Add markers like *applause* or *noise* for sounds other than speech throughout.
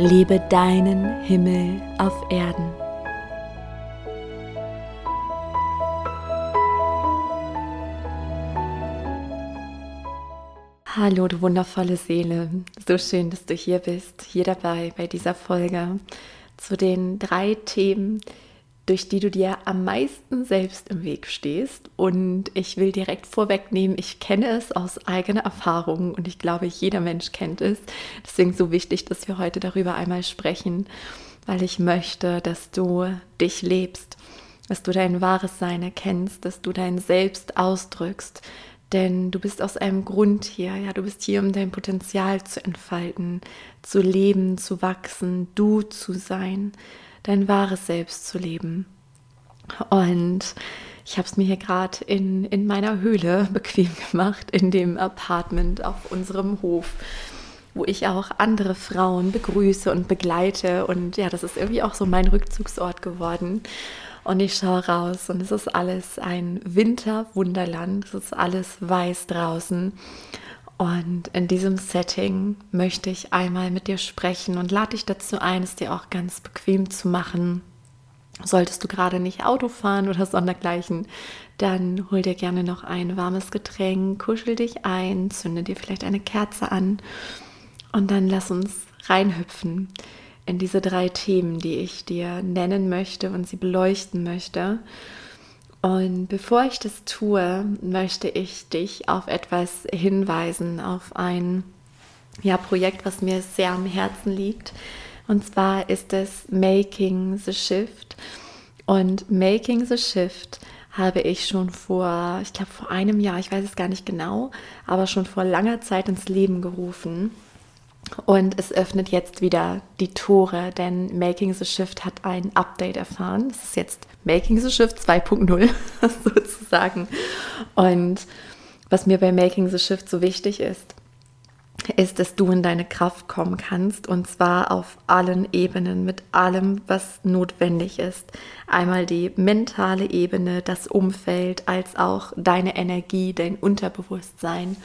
Lebe deinen Himmel auf Erden. Hallo, du wundervolle Seele. So schön, dass du hier bist, hier dabei bei dieser Folge zu den drei Themen, durch die du dir am meisten selbst im Weg stehst. Und ich will direkt vorwegnehmen, ich kenne es aus eigener Erfahrung und ich glaube, jeder Mensch kennt es. Deswegen so wichtig, dass wir heute darüber einmal sprechen, weil ich möchte, dass du dich lebst, dass du dein wahres Sein erkennst, dass du dein Selbst ausdrückst. Denn du bist aus einem Grund hier, ja, du bist hier, um dein Potenzial zu entfalten, zu leben, zu wachsen, du zu sein dein wahres Selbst zu leben. Und ich habe es mir hier gerade in, in meiner Höhle *laughs* bequem gemacht, in dem Apartment auf unserem Hof, wo ich auch andere Frauen begrüße und begleite. Und ja, das ist irgendwie auch so mein Rückzugsort geworden. Und ich schaue raus und es ist alles ein Winterwunderland. Es ist alles weiß draußen. Und in diesem Setting möchte ich einmal mit dir sprechen und lade dich dazu ein, es dir auch ganz bequem zu machen. Solltest du gerade nicht Auto fahren oder sondergleichen, dann hol dir gerne noch ein warmes Getränk, kuschel dich ein, zünde dir vielleicht eine Kerze an und dann lass uns reinhüpfen in diese drei Themen, die ich dir nennen möchte und sie beleuchten möchte. Und bevor ich das tue, möchte ich dich auf etwas hinweisen, auf ein ja, Projekt, was mir sehr am Herzen liegt. Und zwar ist es Making the Shift. Und Making the Shift habe ich schon vor, ich glaube vor einem Jahr, ich weiß es gar nicht genau, aber schon vor langer Zeit ins Leben gerufen. Und es öffnet jetzt wieder die Tore, denn Making the Shift hat ein Update erfahren. Es ist jetzt Making the Shift 2.0 sozusagen. Und was mir bei Making the Shift so wichtig ist, ist, dass du in deine Kraft kommen kannst und zwar auf allen Ebenen, mit allem, was notwendig ist. Einmal die mentale Ebene, das Umfeld, als auch deine Energie, dein Unterbewusstsein.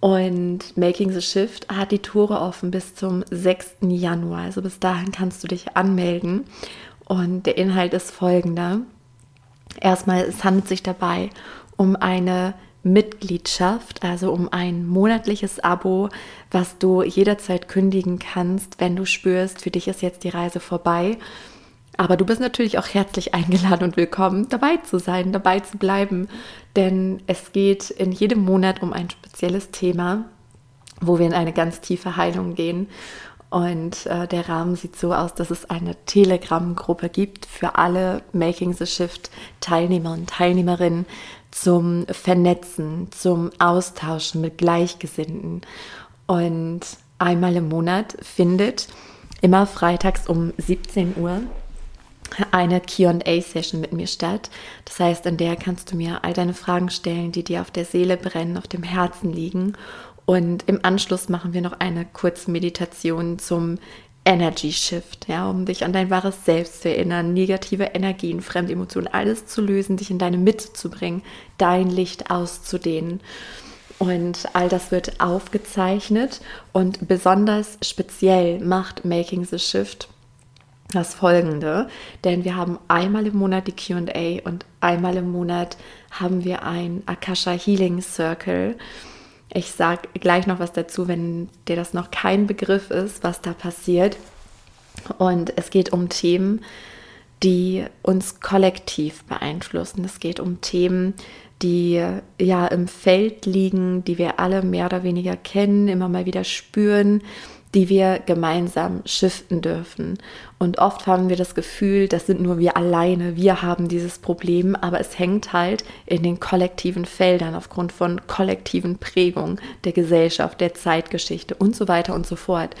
Und Making the Shift hat die Tore offen bis zum 6. Januar. Also bis dahin kannst du dich anmelden. Und der Inhalt ist folgender. Erstmal, es handelt sich dabei um eine Mitgliedschaft, also um ein monatliches Abo, was du jederzeit kündigen kannst, wenn du spürst, für dich ist jetzt die Reise vorbei aber du bist natürlich auch herzlich eingeladen und willkommen, dabei zu sein, dabei zu bleiben, denn es geht in jedem Monat um ein spezielles Thema, wo wir in eine ganz tiefe Heilung gehen. Und äh, der Rahmen sieht so aus, dass es eine Telegram-Gruppe gibt für alle Making the Shift Teilnehmer und Teilnehmerinnen zum Vernetzen, zum Austauschen mit Gleichgesinnten. Und einmal im Monat findet immer freitags um 17 Uhr eine QA-Session mit mir statt. Das heißt, in der kannst du mir all deine Fragen stellen, die dir auf der Seele brennen, auf dem Herzen liegen. Und im Anschluss machen wir noch eine kurze Meditation zum Energy Shift, ja, um dich an dein wahres Selbst zu erinnern, negative Energien, fremde Emotionen, alles zu lösen, dich in deine Mitte zu bringen, dein Licht auszudehnen. Und all das wird aufgezeichnet und besonders speziell macht Making the Shift das folgende, denn wir haben einmal im Monat die QA und einmal im Monat haben wir ein Akasha Healing Circle. Ich sage gleich noch was dazu, wenn dir das noch kein Begriff ist, was da passiert. Und es geht um Themen, die uns kollektiv beeinflussen. Es geht um Themen, die ja im Feld liegen, die wir alle mehr oder weniger kennen, immer mal wieder spüren, die wir gemeinsam shiften dürfen. Und oft haben wir das Gefühl, das sind nur wir alleine, wir haben dieses Problem, aber es hängt halt in den kollektiven Feldern aufgrund von kollektiven Prägungen der Gesellschaft, der Zeitgeschichte und so weiter und so fort.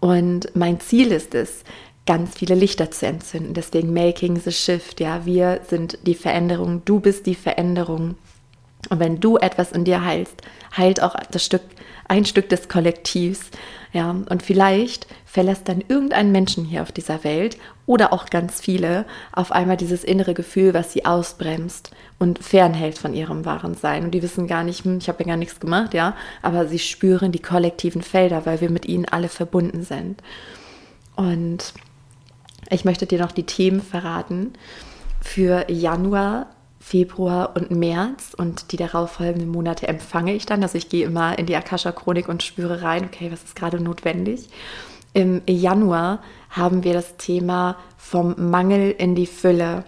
Und mein Ziel ist es, ganz viele Lichter zu entzünden. Deswegen Making the Shift. Ja, wir sind die Veränderung. Du bist die Veränderung. Und wenn du etwas in dir heilst, heilt auch das Stück, ein Stück des Kollektivs. Ja, und vielleicht verlässt dann irgendein Menschen hier auf dieser Welt oder auch ganz viele auf einmal dieses innere Gefühl, was sie ausbremst und fernhält von ihrem wahren Sein. Und die wissen gar nicht, hm, ich habe ja gar nichts gemacht, ja, aber sie spüren die kollektiven Felder, weil wir mit ihnen alle verbunden sind. Und ich möchte dir noch die Themen verraten für Januar Februar und März und die darauffolgenden Monate empfange ich dann. Also ich gehe immer in die Akasha-Chronik und spüre rein, okay, was ist gerade notwendig. Im Januar haben wir das Thema vom Mangel in die Fülle.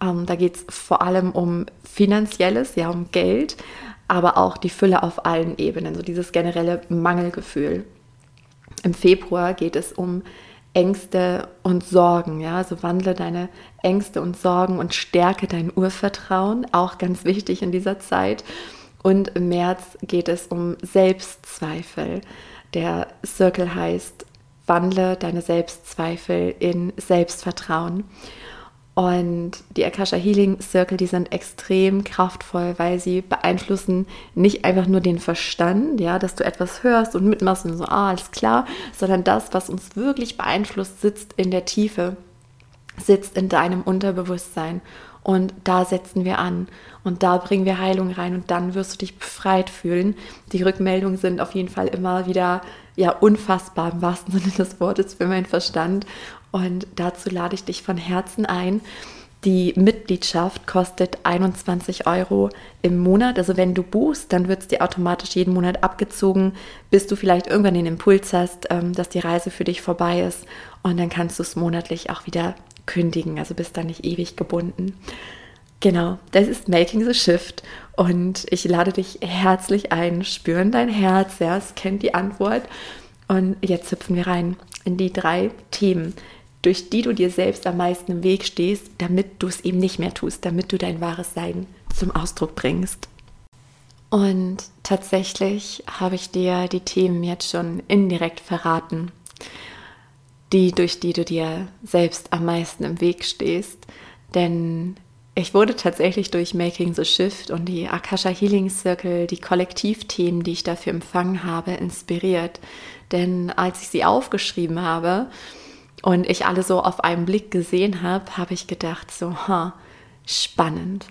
Ähm, da geht es vor allem um finanzielles, ja, um Geld, aber auch die Fülle auf allen Ebenen, so dieses generelle Mangelgefühl. Im Februar geht es um Ängste und Sorgen. Ja, also wandle deine Ängste und Sorgen und stärke dein Urvertrauen, auch ganz wichtig in dieser Zeit. Und im März geht es um Selbstzweifel. Der Circle heißt, wandle deine Selbstzweifel in Selbstvertrauen. Und die Akasha Healing Circle, die sind extrem kraftvoll, weil sie beeinflussen nicht einfach nur den Verstand, ja, dass du etwas hörst und mitmachst und so, ah, alles klar, sondern das, was uns wirklich beeinflusst, sitzt in der Tiefe, sitzt in deinem Unterbewusstsein. Und da setzen wir an und da bringen wir Heilung rein und dann wirst du dich befreit fühlen. Die Rückmeldungen sind auf jeden Fall immer wieder ja unfassbar im wahrsten Sinne des Wortes für meinen Verstand und dazu lade ich dich von Herzen ein. Die Mitgliedschaft kostet 21 Euro im Monat. Also wenn du buchst, dann wird es dir automatisch jeden Monat abgezogen, bis du vielleicht irgendwann den Impuls hast, ähm, dass die Reise für dich vorbei ist. Und dann kannst du es monatlich auch wieder kündigen. Also bist dann nicht ewig gebunden. Genau, das ist Making the Shift. Und ich lade dich herzlich ein. Spüren dein Herz, ja, es kennt die Antwort. Und jetzt hüpfen wir rein in die drei Themen, durch die du dir selbst am meisten im Weg stehst, damit du es eben nicht mehr tust, damit du dein wahres Sein zum Ausdruck bringst. Und tatsächlich habe ich dir die Themen jetzt schon indirekt verraten, die, durch die du dir selbst am meisten im Weg stehst. Denn ich wurde tatsächlich durch Making the Shift und die Akasha Healing Circle, die Kollektivthemen, die ich dafür empfangen habe, inspiriert. Denn als ich sie aufgeschrieben habe, und ich alle so auf einen Blick gesehen habe, habe ich gedacht, so, ha, spannend.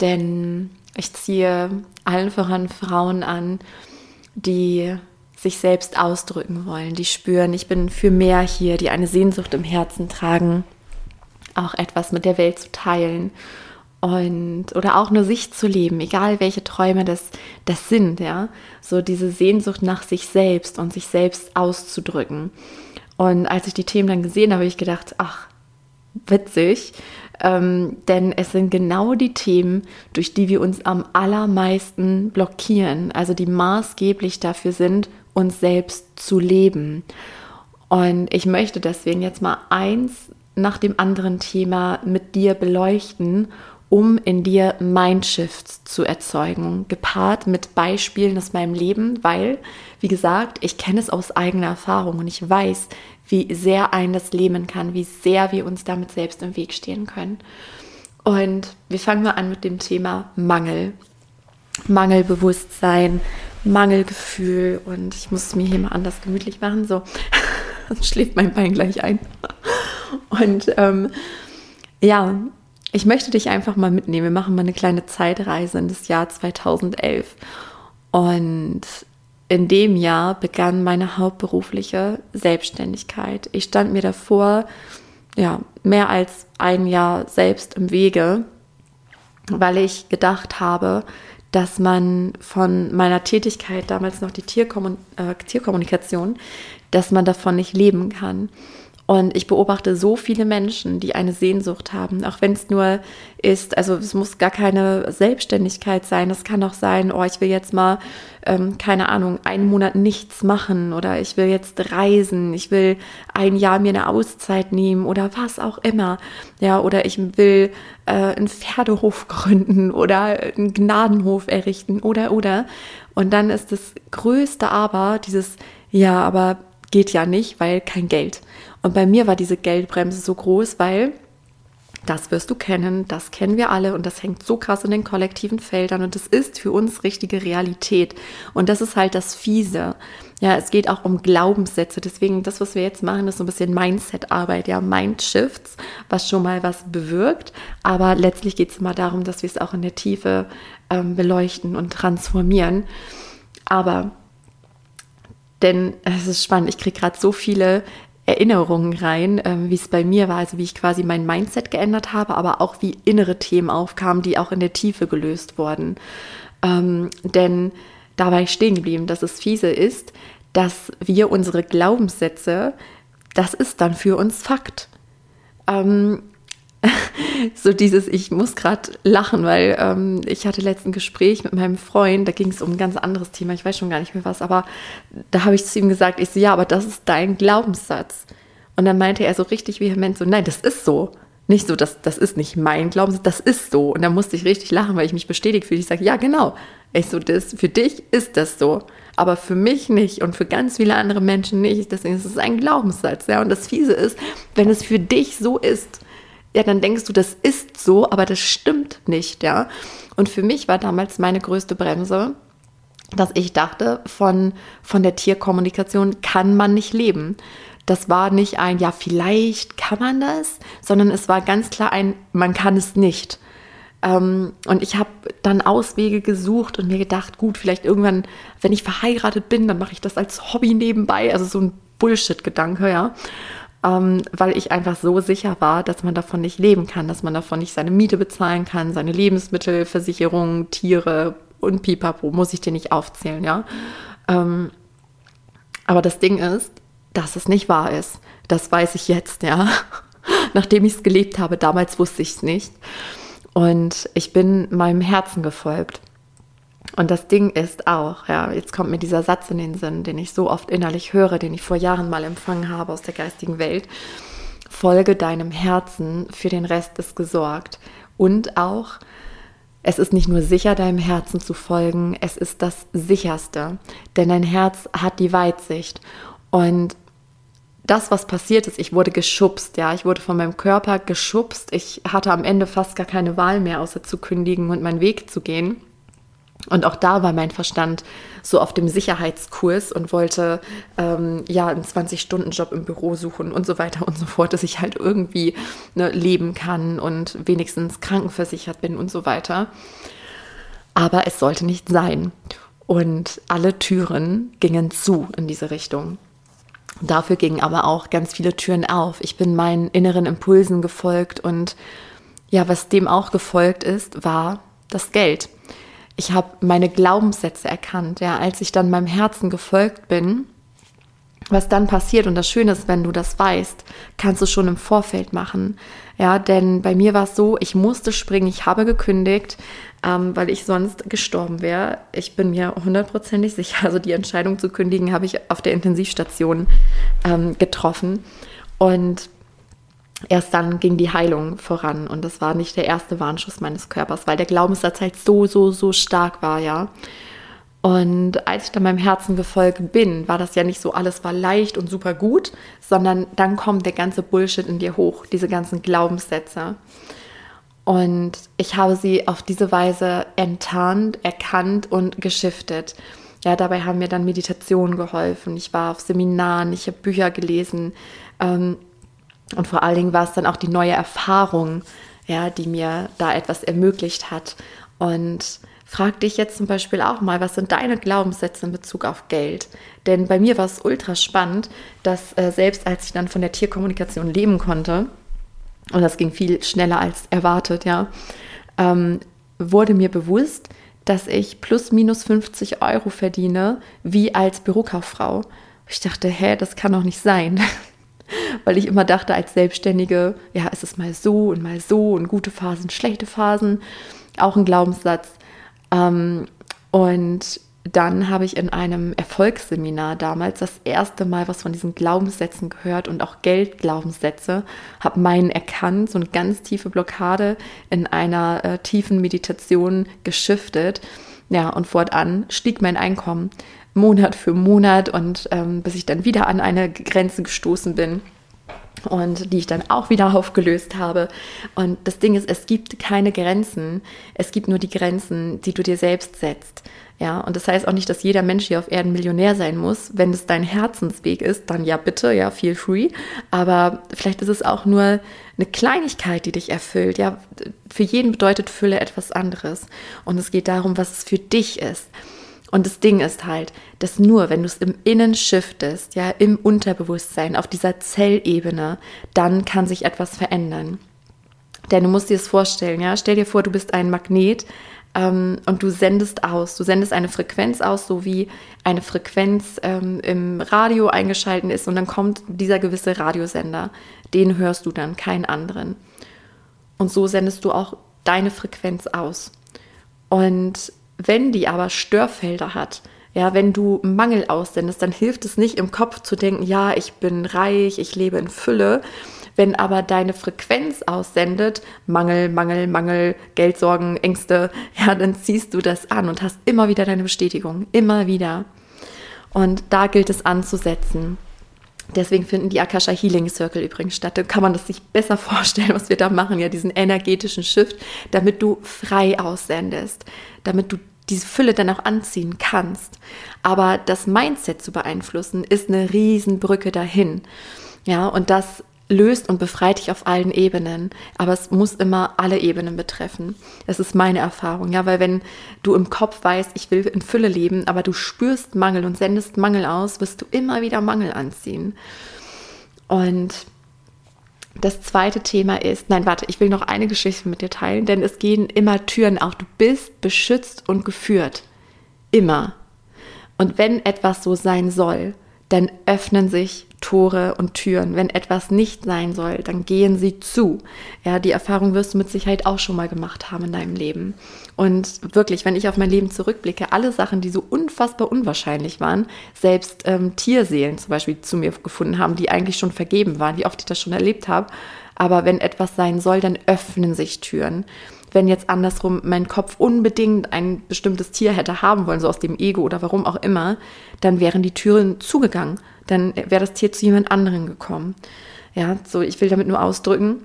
Denn ich ziehe allen voran Frauen an, die sich selbst ausdrücken wollen, die spüren, ich bin für mehr hier, die eine Sehnsucht im Herzen tragen, auch etwas mit der Welt zu teilen und oder auch nur sich zu leben, egal welche Träume das, das sind, ja, so diese Sehnsucht nach sich selbst und sich selbst auszudrücken. Und als ich die Themen dann gesehen habe, habe ich gedacht, ach, witzig, ähm, denn es sind genau die Themen, durch die wir uns am allermeisten blockieren, also die maßgeblich dafür sind, uns selbst zu leben. Und ich möchte deswegen jetzt mal eins nach dem anderen Thema mit dir beleuchten um in dir Mindshifts zu erzeugen, gepaart mit Beispielen aus meinem Leben, weil, wie gesagt, ich kenne es aus eigener Erfahrung und ich weiß, wie sehr ein das lähmen kann, wie sehr wir uns damit selbst im Weg stehen können. Und wir fangen mal an mit dem Thema Mangel. Mangelbewusstsein, Mangelgefühl und ich muss es mir hier mal anders gemütlich machen, so *laughs* schläft mein Bein gleich ein. Und ähm, ja, ich möchte dich einfach mal mitnehmen. Wir machen mal eine kleine Zeitreise in das Jahr 2011. Und in dem Jahr begann meine hauptberufliche Selbstständigkeit. Ich stand mir davor, ja, mehr als ein Jahr selbst im Wege, weil ich gedacht habe, dass man von meiner Tätigkeit, damals noch die Tierkommun äh, Tierkommunikation, dass man davon nicht leben kann. Und ich beobachte so viele Menschen, die eine Sehnsucht haben, auch wenn es nur ist, also es muss gar keine Selbstständigkeit sein. Es kann auch sein, oh, ich will jetzt mal, ähm, keine Ahnung, einen Monat nichts machen oder ich will jetzt reisen, ich will ein Jahr mir eine Auszeit nehmen oder was auch immer. Ja, oder ich will äh, einen Pferdehof *laughs* gründen oder einen Gnadenhof errichten oder, oder. Und dann ist das größte Aber dieses, ja, aber geht ja nicht, weil kein Geld. Und bei mir war diese Geldbremse so groß, weil das wirst du kennen, das kennen wir alle und das hängt so krass in den kollektiven Feldern und das ist für uns richtige Realität. Und das ist halt das Fiese. Ja, es geht auch um Glaubenssätze. Deswegen, das, was wir jetzt machen, ist so ein bisschen Mindset-Arbeit, ja, Mindshifts, was schon mal was bewirkt. Aber letztlich geht es immer darum, dass wir es auch in der Tiefe ähm, beleuchten und transformieren. Aber denn es ist spannend, ich kriege gerade so viele Erinnerungen rein, ähm, wie es bei mir war, also wie ich quasi mein Mindset geändert habe, aber auch wie innere Themen aufkamen, die auch in der Tiefe gelöst wurden. Ähm, denn da war ich stehen geblieben, dass es fiese ist, dass wir unsere Glaubenssätze, das ist dann für uns Fakt. Ähm, *laughs* so dieses, ich muss gerade lachen, weil ähm, ich hatte letzten Gespräch mit meinem Freund, da ging es um ein ganz anderes Thema, ich weiß schon gar nicht mehr was, aber da habe ich zu ihm gesagt, ich so, ja, aber das ist dein Glaubenssatz. Und dann meinte er so richtig vehement so, nein, das ist so. Nicht so, das, das ist nicht mein Glaubenssatz, das ist so. Und da musste ich richtig lachen, weil ich mich bestätigt fühle. Ich sage, ja, genau. Ich so, das, für dich ist das so. Aber für mich nicht und für ganz viele andere Menschen nicht. Deswegen ist es ein Glaubenssatz. Ja? Und das Fiese ist, wenn es für dich so ist, ja, dann denkst du, das ist so, aber das stimmt nicht, ja. Und für mich war damals meine größte Bremse, dass ich dachte, von, von der Tierkommunikation kann man nicht leben. Das war nicht ein, ja, vielleicht kann man das, sondern es war ganz klar ein, man kann es nicht. Ähm, und ich habe dann Auswege gesucht und mir gedacht, gut, vielleicht irgendwann, wenn ich verheiratet bin, dann mache ich das als Hobby nebenbei. Also so ein Bullshit-Gedanke, ja ähm, weil ich einfach so sicher war, dass man davon nicht leben kann, dass man davon nicht seine Miete bezahlen kann, seine Lebensmittelversicherung, Tiere und Pipapo, muss ich dir nicht aufzählen, ja. Ähm, aber das Ding ist, dass es nicht wahr ist. Das weiß ich jetzt, ja. *laughs* Nachdem ich es gelebt habe, damals wusste ich es nicht. Und ich bin meinem Herzen gefolgt. Und das Ding ist auch, ja, jetzt kommt mir dieser Satz in den Sinn, den ich so oft innerlich höre, den ich vor Jahren mal empfangen habe aus der geistigen Welt. Folge deinem Herzen, für den Rest ist gesorgt. Und auch, es ist nicht nur sicher, deinem Herzen zu folgen, es ist das sicherste. Denn dein Herz hat die Weitsicht. Und das, was passiert ist, ich wurde geschubst, ja, ich wurde von meinem Körper geschubst. Ich hatte am Ende fast gar keine Wahl mehr, außer zu kündigen und meinen Weg zu gehen. Und auch da war mein Verstand so auf dem Sicherheitskurs und wollte ähm, ja einen 20-Stunden-Job im Büro suchen und so weiter und so fort, dass ich halt irgendwie ne, leben kann und wenigstens krankenversichert bin und so weiter. Aber es sollte nicht sein. Und alle Türen gingen zu in diese Richtung. Dafür gingen aber auch ganz viele Türen auf. Ich bin meinen inneren Impulsen gefolgt und ja, was dem auch gefolgt ist, war das Geld ich habe meine Glaubenssätze erkannt, ja, als ich dann meinem Herzen gefolgt bin. Was dann passiert, und das Schöne ist, wenn du das weißt, kannst du schon im Vorfeld machen. Ja, denn bei mir war es so, ich musste springen, ich habe gekündigt, ähm, weil ich sonst gestorben wäre. Ich bin mir hundertprozentig sicher, also die Entscheidung zu kündigen habe ich auf der Intensivstation ähm, getroffen. Und erst dann ging die Heilung voran und das war nicht der erste Warnschuss meines Körpers, weil der Glaubenssatz halt so, so, so stark war, ja. Und als ich dann meinem Herzen gefolgt bin, war das ja nicht so, alles war leicht und super gut, sondern dann kommt der ganze Bullshit in dir hoch, diese ganzen Glaubenssätze. Und ich habe sie auf diese Weise enttarnt, erkannt und geschiftet. Ja, dabei haben mir dann Meditationen geholfen. Ich war auf Seminaren, ich habe Bücher gelesen. Ähm, und vor allen Dingen war es dann auch die neue Erfahrung, ja, die mir da etwas ermöglicht hat. Und frag dich jetzt zum Beispiel auch mal, was sind deine Glaubenssätze in Bezug auf Geld? Denn bei mir war es ultra spannend, dass äh, selbst als ich dann von der Tierkommunikation leben konnte, und das ging viel schneller als erwartet, ja, ähm, wurde mir bewusst, dass ich plus minus 50 Euro verdiene, wie als Bürokauffrau. Ich dachte, hä, das kann doch nicht sein. *laughs* weil ich immer dachte, als Selbstständige, ja, ist es mal so und mal so und gute Phasen, schlechte Phasen, auch ein Glaubenssatz. Ähm, und dann habe ich in einem Erfolgsseminar damals das erste Mal was von diesen Glaubenssätzen gehört und auch Geldglaubenssätze, habe meinen erkannt, so eine ganz tiefe Blockade in einer äh, tiefen Meditation geschiftet. Ja, und fortan stieg mein Einkommen Monat für Monat und ähm, bis ich dann wieder an eine Grenze gestoßen bin und die ich dann auch wieder *laughs* aufgelöst habe. Und das Ding ist, es gibt keine Grenzen. Es gibt nur die Grenzen, die du dir selbst setzt. Ja, und das heißt auch nicht, dass jeder Mensch hier auf Erden Millionär sein muss. Wenn es dein Herzensweg ist, dann ja bitte, ja, feel free. Aber vielleicht ist es auch nur eine Kleinigkeit, die dich erfüllt. Ja, für jeden bedeutet Fülle etwas anderes. Und es geht darum, was es für dich ist. Und das Ding ist halt, dass nur wenn du es im Innen shiftest, ja, im Unterbewusstsein, auf dieser Zellebene, dann kann sich etwas verändern. Denn du musst dir es vorstellen, ja, stell dir vor, du bist ein Magnet ähm, und du sendest aus, du sendest eine Frequenz aus, so wie eine Frequenz ähm, im Radio eingeschalten ist und dann kommt dieser gewisse Radiosender, den hörst du dann, keinen anderen. Und so sendest du auch deine Frequenz aus. Und wenn die aber Störfelder hat, ja, wenn du Mangel aussendest, dann hilft es nicht im Kopf zu denken, ja, ich bin reich, ich lebe in Fülle. Wenn aber deine Frequenz aussendet, Mangel, Mangel, Mangel, Geldsorgen, Ängste, ja, dann ziehst du das an und hast immer wieder deine Bestätigung, immer wieder. Und da gilt es anzusetzen. Deswegen finden die Akasha Healing Circle übrigens statt. Da kann man das sich besser *laughs* vorstellen, was wir da machen, ja, diesen energetischen Shift, damit du frei aussendest, damit du diese Fülle dann auch anziehen kannst. Aber das Mindset zu beeinflussen, ist eine Riesenbrücke dahin. Ja, und das löst und befreit dich auf allen Ebenen. Aber es muss immer alle Ebenen betreffen. Das ist meine Erfahrung. Ja, weil wenn du im Kopf weißt, ich will in Fülle leben, aber du spürst Mangel und sendest Mangel aus, wirst du immer wieder Mangel anziehen. Und das zweite Thema ist, nein, warte, ich will noch eine Geschichte mit dir teilen, denn es gehen immer Türen auf. Du bist beschützt und geführt. Immer. Und wenn etwas so sein soll, dann öffnen sich Tore und Türen. Wenn etwas nicht sein soll, dann gehen sie zu. Ja, die Erfahrung wirst du mit Sicherheit auch schon mal gemacht haben in deinem Leben. Und wirklich, wenn ich auf mein Leben zurückblicke, alle Sachen, die so unfassbar unwahrscheinlich waren, selbst ähm, Tierseelen zum Beispiel zu mir gefunden haben, die eigentlich schon vergeben waren, wie oft ich das schon erlebt habe. Aber wenn etwas sein soll, dann öffnen sich Türen wenn jetzt andersrum mein Kopf unbedingt ein bestimmtes Tier hätte haben wollen, so aus dem Ego oder warum auch immer, dann wären die Türen zugegangen dann wäre das Tier zu jemand anderem gekommen. Ja, so ich will damit nur ausdrücken,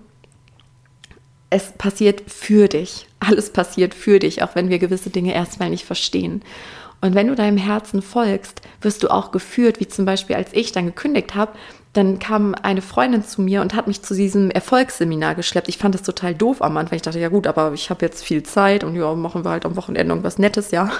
es passiert für dich. Alles passiert für dich, auch wenn wir gewisse Dinge erstmal nicht verstehen. Und wenn du deinem Herzen folgst, wirst du auch geführt, wie zum Beispiel als ich dann gekündigt habe, dann kam eine Freundin zu mir und hat mich zu diesem Erfolgsseminar geschleppt. Ich fand das total doof am Anfang. Ich dachte, ja gut, aber ich habe jetzt viel Zeit und ja, machen wir halt am Wochenende irgendwas Nettes, ja.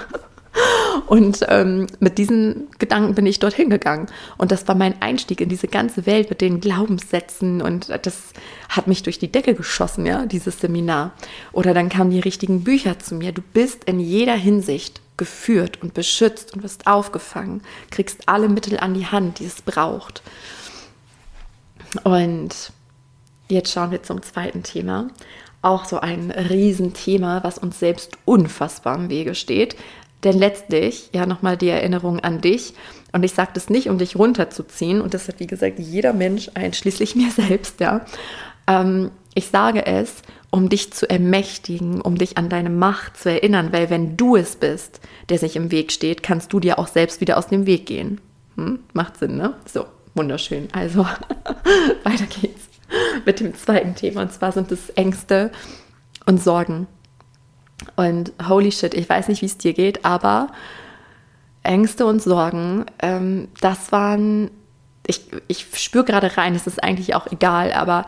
Und ähm, mit diesen Gedanken bin ich dorthin gegangen. Und das war mein Einstieg in diese ganze Welt mit den Glaubenssätzen. Und das hat mich durch die Decke geschossen, ja, dieses Seminar. Oder dann kamen die richtigen Bücher zu mir. Du bist in jeder Hinsicht geführt und beschützt und wirst aufgefangen, kriegst alle Mittel an die Hand, die es braucht. Und jetzt schauen wir zum zweiten Thema. Auch so ein Riesenthema, was uns selbst unfassbar im Wege steht. Denn letztlich, ja, nochmal die Erinnerung an dich. Und ich sage das nicht, um dich runterzuziehen. Und das hat, wie gesagt, jeder Mensch, einschließlich mir *laughs* selbst, ja. Ähm, ich sage es, um dich zu ermächtigen, um dich an deine Macht zu erinnern. Weil wenn du es bist, der sich im Weg steht, kannst du dir auch selbst wieder aus dem Weg gehen. Hm? Macht Sinn, ne? So, wunderschön. Also, *laughs* weiter geht's mit dem zweiten Thema. Und zwar sind es Ängste und Sorgen. Und holy shit, ich weiß nicht, wie es dir geht, aber Ängste und Sorgen, ähm, das waren, ich, ich spüre gerade rein, es ist eigentlich auch egal, aber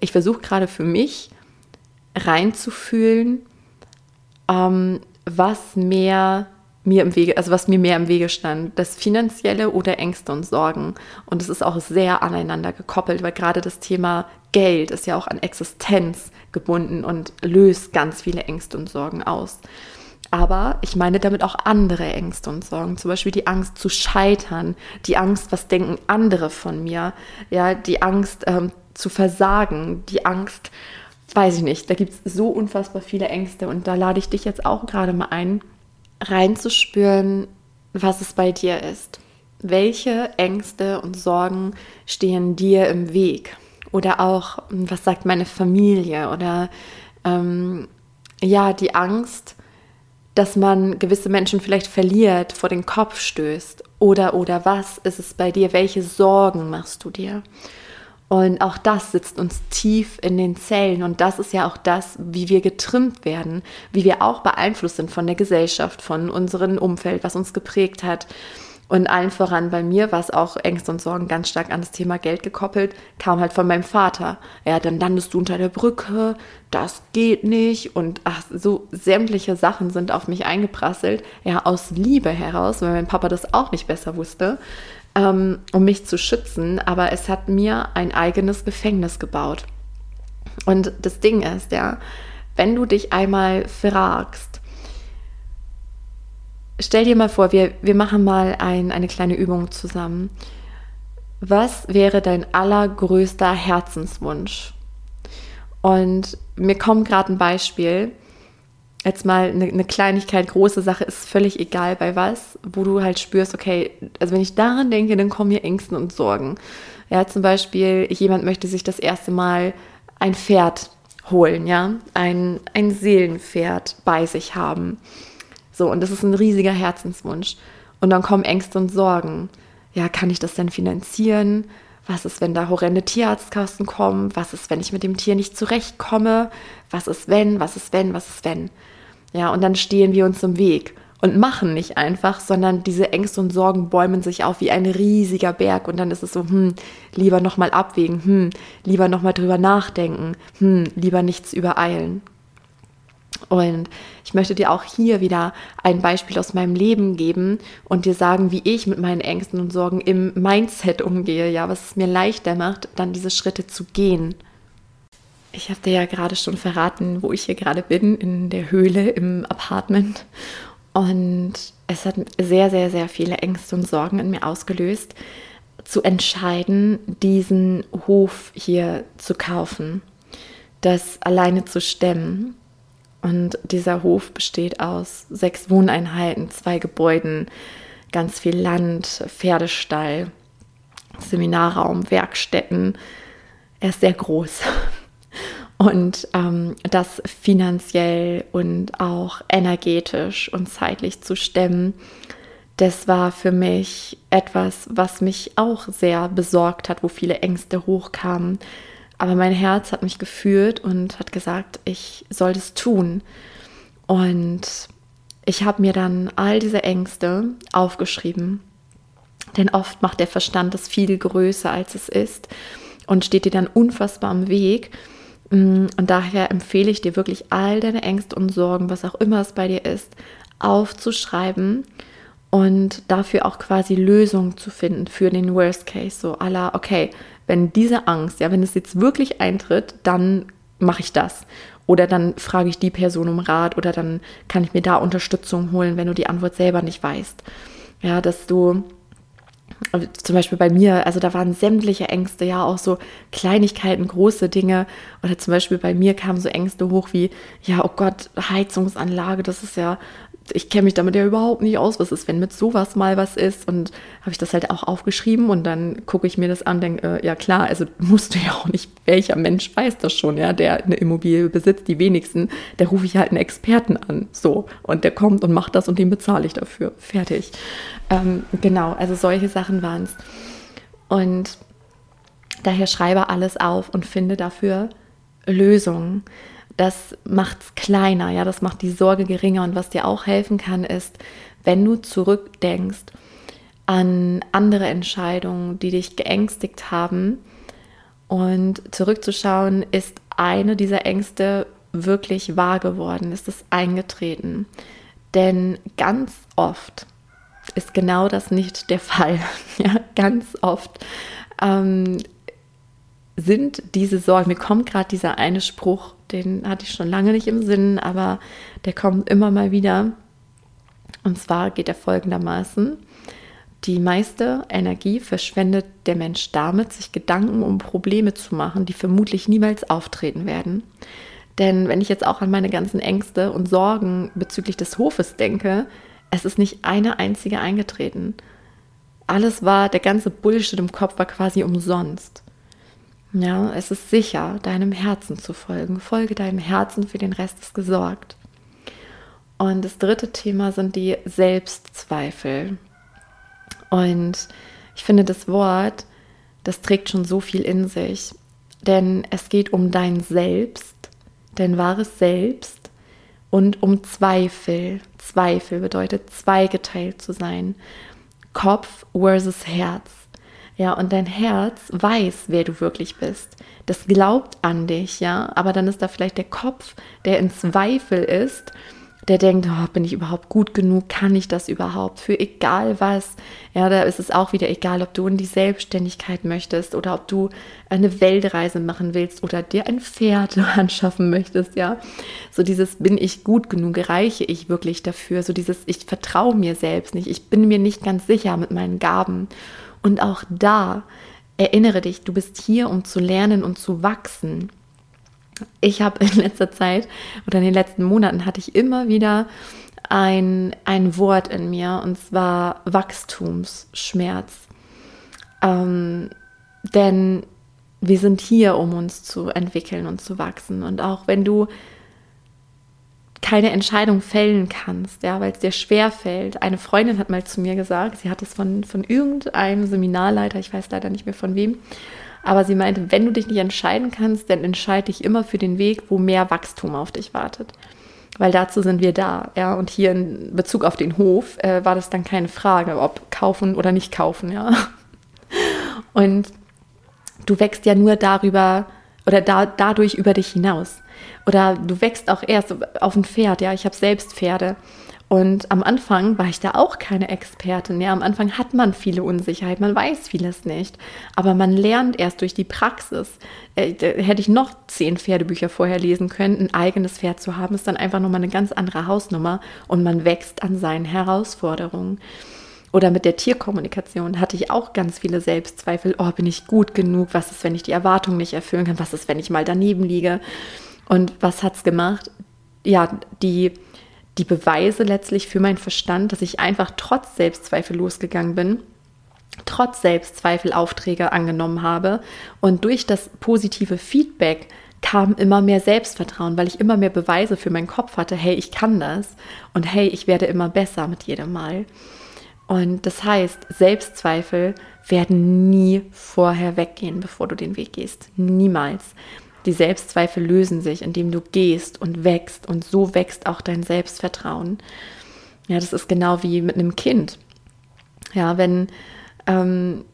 ich versuche gerade für mich reinzufühlen, ähm, was mehr mir im Wege, also was mir mehr im Wege stand, das Finanzielle oder Ängste und Sorgen. Und es ist auch sehr aneinander gekoppelt, weil gerade das Thema Geld ist ja auch an Existenz gebunden und löst ganz viele Ängste und Sorgen aus. Aber ich meine damit auch andere Ängste und Sorgen, zum Beispiel die Angst zu scheitern, die Angst, was denken andere von mir, ja, die Angst ähm, zu versagen, die Angst, weiß ich nicht, da gibt es so unfassbar viele Ängste und da lade ich dich jetzt auch gerade mal ein, reinzuspüren, was es bei dir ist. Welche Ängste und Sorgen stehen dir im Weg? Oder auch, was sagt meine Familie? Oder ähm, ja, die Angst, dass man gewisse Menschen vielleicht verliert, vor den Kopf stößt? Oder, oder was ist es bei dir? Welche Sorgen machst du dir? Und auch das sitzt uns tief in den Zellen. Und das ist ja auch das, wie wir getrimmt werden, wie wir auch beeinflusst sind von der Gesellschaft, von unserem Umfeld, was uns geprägt hat. Und allen voran bei mir war es auch Ängste und Sorgen ganz stark an das Thema Geld gekoppelt, kam halt von meinem Vater. Ja, dann landest du unter der Brücke, das geht nicht. Und ach, so sämtliche Sachen sind auf mich eingeprasselt. Ja, aus Liebe heraus, weil mein Papa das auch nicht besser wusste, ähm, um mich zu schützen. Aber es hat mir ein eigenes Gefängnis gebaut. Und das Ding ist, ja, wenn du dich einmal fragst, stell dir mal vor, wir, wir machen mal ein, eine kleine Übung zusammen. Was wäre dein allergrößter Herzenswunsch? Und mir kommt gerade ein Beispiel. Jetzt mal eine, eine, Kleinigkeit, große Sache ist völlig egal bei was, wo du halt spürst, okay, also wenn ich daran denke, dann kommen mir Ängsten und Sorgen. Ja, zum Beispiel, jemand möchte sich das erste Mal ein Pferd holen, ja, ein, ein Seelenpferd bei sich haben. So, und das ist ein riesiger Herzenswunsch. Und dann kommen Ängste und Sorgen. Ja, kann ich das denn finanzieren? Was ist, wenn da horrende Tierarztkosten kommen? Was ist, wenn ich mit dem Tier nicht zurechtkomme? Was ist, wenn? Was ist, wenn? Was ist, wenn? Ja, und dann stehen wir uns im Weg und machen nicht einfach, sondern diese Ängste und Sorgen bäumen sich auf wie ein riesiger Berg und dann ist es so, hm, lieber nochmal abwägen, hm, lieber nochmal drüber nachdenken, hm, lieber nichts übereilen. Und ich möchte dir auch hier wieder ein Beispiel aus meinem Leben geben und dir sagen, wie ich mit meinen Ängsten und Sorgen im Mindset umgehe, ja, was es mir leichter macht, dann diese Schritte zu gehen. Ich habe dir ja gerade schon verraten, wo ich hier gerade bin, in der Höhle im Apartment. Und es hat sehr, sehr, sehr viele Ängste und Sorgen in mir ausgelöst, zu entscheiden, diesen Hof hier zu kaufen, das alleine zu stemmen. Und dieser Hof besteht aus sechs Wohneinheiten, zwei Gebäuden, ganz viel Land, Pferdestall, Seminarraum, Werkstätten. Er ist sehr groß. *laughs* Und ähm, das finanziell und auch energetisch und zeitlich zu stemmen, das war für mich etwas, was mich auch sehr besorgt hat, wo viele Ängste hochkamen. Aber mein Herz hat mich geführt und hat gesagt, ich soll das tun. Und ich habe mir dann all diese Ängste aufgeschrieben. Denn oft macht der Verstand das viel größer, als es ist und steht dir dann unfassbar am Weg. Mm, und daher empfehle ich dir wirklich all deine Ängste und Sorgen, was auch immer es bei dir ist, aufzuschreiben und dafür auch quasi Lösungen zu finden für den Worst Case. So aller, okay, wenn diese Angst, ja, wenn es jetzt wirklich eintritt, dann mache ich das. Oder dann frage ich die Person um Rat oder dann kann ich mir da Unterstützung holen, wenn du die Antwort selber nicht weißt. Ja, dass du zum Beispiel bei mir, also da waren sämtliche Ängste, ja auch so Kleinigkeiten, große Dinge. Oder zum Beispiel bei mir kamen so Ängste hoch wie, ja, oh Gott, Heizungsanlage, das ist ja ich kenne mich damit ja überhaupt nicht aus, was ist, wenn mit sowas mal was ist. Und habe ich das halt auch aufgeschrieben und dann gucke ich mir das an, denke, äh, ja klar, also *laughs* musst du ja auch nicht, welcher Mensch weiß das schon, ja, der eine Immobilie besitzt, die wenigsten, der rufe ich halt einen Experten an, so. Und der kommt und macht das und den bezahle ich dafür. Fertig. Ähm, genau, also solche Sachen waren es. Und daher schreibe alles auf und finde dafür Lösungen das macht es kleiner, ja, das macht die Sorge geringer. Und was dir auch helfen kann, ist, wenn du zurückdenkst an andere Entscheidungen, die dich geängstigt haben und zurückzuschauen, ist eine dieser Ängste wirklich wahr geworden, ist es eingetreten. Denn ganz oft ist genau das nicht der Fall. *laughs* Ja, ganz oft ähm, sind diese Sorgen, mir kommt gerade dieser eine Spruch, den hatte ich schon lange nicht im Sinn, aber der kommt immer mal wieder. Und zwar geht er folgendermaßen. Die meiste Energie verschwendet der Mensch damit, sich Gedanken um Probleme zu machen, die vermutlich niemals auftreten werden. Denn wenn ich jetzt auch an meine ganzen Ängste und Sorgen bezüglich des Hofes denke, es ist nicht eine einzige eingetreten. Alles war, der ganze Bullshit im Kopf war quasi umsonst. Ja, es ist sicher, deinem Herzen zu folgen. Folge deinem Herzen, für den Rest ist gesorgt. Und das dritte Thema sind die Selbstzweifel. Und ich finde, das Wort, das trägt schon so viel in sich. Denn es geht um dein Selbst, dein wahres Selbst und um Zweifel. Zweifel bedeutet zweigeteilt zu sein. Kopf versus Herz. Ja, und dein Herz weiß, wer du wirklich bist. Das glaubt an dich, ja. Aber dann ist da vielleicht der Kopf, der in Zweifel ist der denkt, oh, bin ich überhaupt gut genug, kann ich das überhaupt für egal was. Ja, da ist es auch wieder egal, ob du in die Selbstständigkeit möchtest oder ob du eine Weltreise machen willst oder dir ein Pferd *laughs* anschaffen möchtest, ja. So dieses bin ich gut genug, reiche ich wirklich dafür, so dieses ich vertraue mir selbst nicht, ich bin mir nicht ganz sicher mit meinen Gaben. Und auch da erinnere dich, du bist hier, um zu lernen und zu wachsen ich habe in letzter Zeit oder in den letzten Monaten hatte ich immer wieder ein, ein Wort in mir und zwar Wachstumsschmerz. Ähm, denn wir sind hier, um uns zu entwickeln und zu wachsen. Und auch wenn du keine Entscheidung fällen kannst, ja, weil es dir schwer fällt. Eine Freundin hat mal zu mir gesagt, sie hat es von, von irgendeinem Seminarleiter, ich weiß leider nicht mehr von wem, aber sie meinte, wenn du dich nicht entscheiden kannst, dann entscheide dich immer für den Weg, wo mehr Wachstum auf dich wartet. Weil dazu sind wir da. Ja? Und hier in Bezug auf den Hof äh, war das dann keine Frage, ob kaufen oder nicht kaufen. Ja? Und du wächst ja nur darüber oder da, dadurch über dich hinaus. Oder du wächst auch erst auf ein Pferd. Ja, ich habe selbst Pferde. Und am Anfang war ich da auch keine Expertin. Ja, am Anfang hat man viele Unsicherheit, man weiß vieles nicht. Aber man lernt erst durch die Praxis. Äh, hätte ich noch zehn Pferdebücher vorher lesen können, ein eigenes Pferd zu haben, ist dann einfach nochmal eine ganz andere Hausnummer und man wächst an seinen Herausforderungen. Oder mit der Tierkommunikation hatte ich auch ganz viele Selbstzweifel. Oh, bin ich gut genug? Was ist, wenn ich die Erwartung nicht erfüllen kann? Was ist, wenn ich mal daneben liege? Und was hat es gemacht? Ja, die die Beweise letztlich für meinen Verstand, dass ich einfach trotz Selbstzweifel losgegangen bin, trotz Selbstzweifel Aufträge angenommen habe und durch das positive Feedback kam immer mehr Selbstvertrauen, weil ich immer mehr Beweise für meinen Kopf hatte, hey, ich kann das und hey, ich werde immer besser mit jedem Mal. Und das heißt, Selbstzweifel werden nie vorher weggehen, bevor du den Weg gehst. Niemals. Die Selbstzweifel lösen sich, indem du gehst und wächst und so wächst auch dein Selbstvertrauen. Ja, das ist genau wie mit einem Kind. Ja, wenn ähm,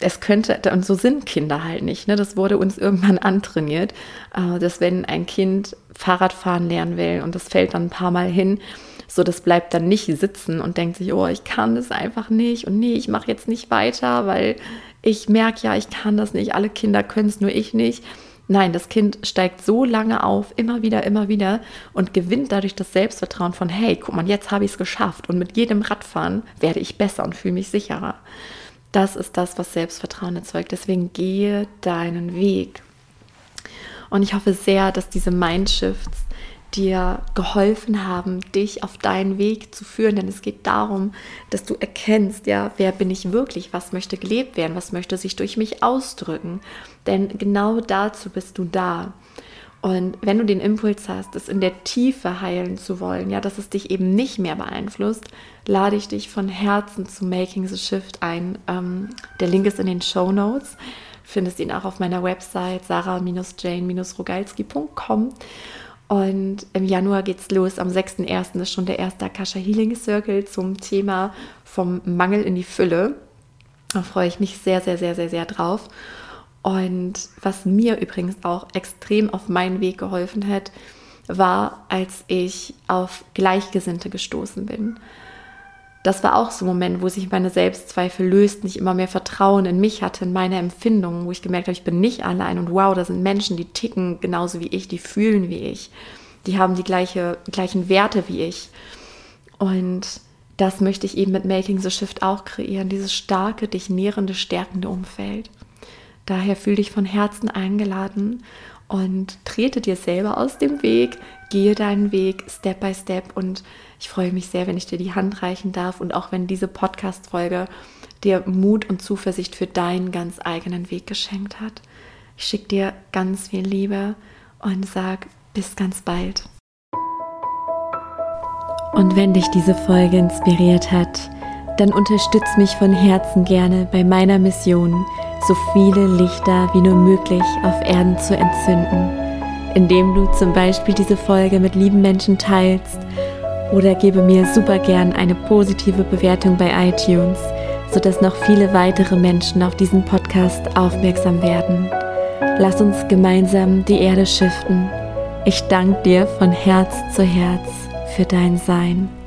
es könnte, und so sind Kinder halt nicht, ne? das wurde uns irgendwann *laughs* antrainiert, äh, dass wenn ein Kind Fahrradfahren lernen will und das fällt dann ein paar Mal hin, so das bleibt dann nicht sitzen und denkt sich, oh, ich kann das einfach nicht und nee, ich mache jetzt nicht weiter, weil ich merke ja, ich kann das nicht, alle Kinder können es, nur ich nicht Nein, das Kind steigt so lange auf, immer wieder, immer wieder und gewinnt dadurch das Selbstvertrauen von, hey, guck mal, jetzt habe ich es geschafft und mit jedem Radfahren werde ich besser und fühle mich sicherer. Das ist das, was Selbstvertrauen erzeugt. Deswegen gehe deinen Weg. Und ich hoffe sehr, dass diese Mindshifts dir geholfen haben, dich auf deinen Weg zu führen. Denn es geht darum, dass du erkennst, ja, wer bin ich wirklich, was möchte gelebt werden, was möchte sich durch mich ausdrücken. Denn genau dazu bist du da. Und wenn du den Impuls hast, es in der Tiefe heilen zu wollen, ja, dass es dich eben nicht mehr beeinflusst, lade ich dich von Herzen zu Making the Shift ein. Ähm, der Link ist in den Show Notes. Findest ihn auch auf meiner Website sarah-jane-rogalski.com. Und im Januar geht's los. Am 6.1. ist schon der erste Akasha Healing Circle zum Thema vom Mangel in die Fülle. Da freue ich mich sehr, sehr, sehr, sehr, sehr drauf. Und was mir übrigens auch extrem auf meinen Weg geholfen hat, war, als ich auf Gleichgesinnte gestoßen bin das war auch so ein Moment, wo sich meine Selbstzweifel lösten, ich immer mehr Vertrauen in mich hatte, in meine Empfindungen, wo ich gemerkt habe, ich bin nicht allein und wow, da sind Menschen, die ticken genauso wie ich, die fühlen wie ich, die haben die gleiche, gleichen Werte wie ich. Und das möchte ich eben mit Making the Shift auch kreieren, dieses starke, dich nährende, stärkende Umfeld. Daher fühle dich von Herzen eingeladen und trete dir selber aus dem Weg, gehe deinen Weg Step by Step und ich freue mich sehr, wenn ich dir die Hand reichen darf und auch wenn diese Podcast-Folge dir Mut und Zuversicht für deinen ganz eigenen Weg geschenkt hat. Ich schicke dir ganz viel Liebe und sag bis ganz bald. Und wenn dich diese Folge inspiriert hat, dann unterstütz mich von Herzen gerne bei meiner Mission, so viele Lichter wie nur möglich auf Erden zu entzünden, indem du zum Beispiel diese Folge mit lieben Menschen teilst oder gebe mir super gern eine positive Bewertung bei iTunes, sodass noch viele weitere Menschen auf diesen Podcast aufmerksam werden. Lass uns gemeinsam die Erde schiften. Ich danke dir von Herz zu Herz für dein Sein.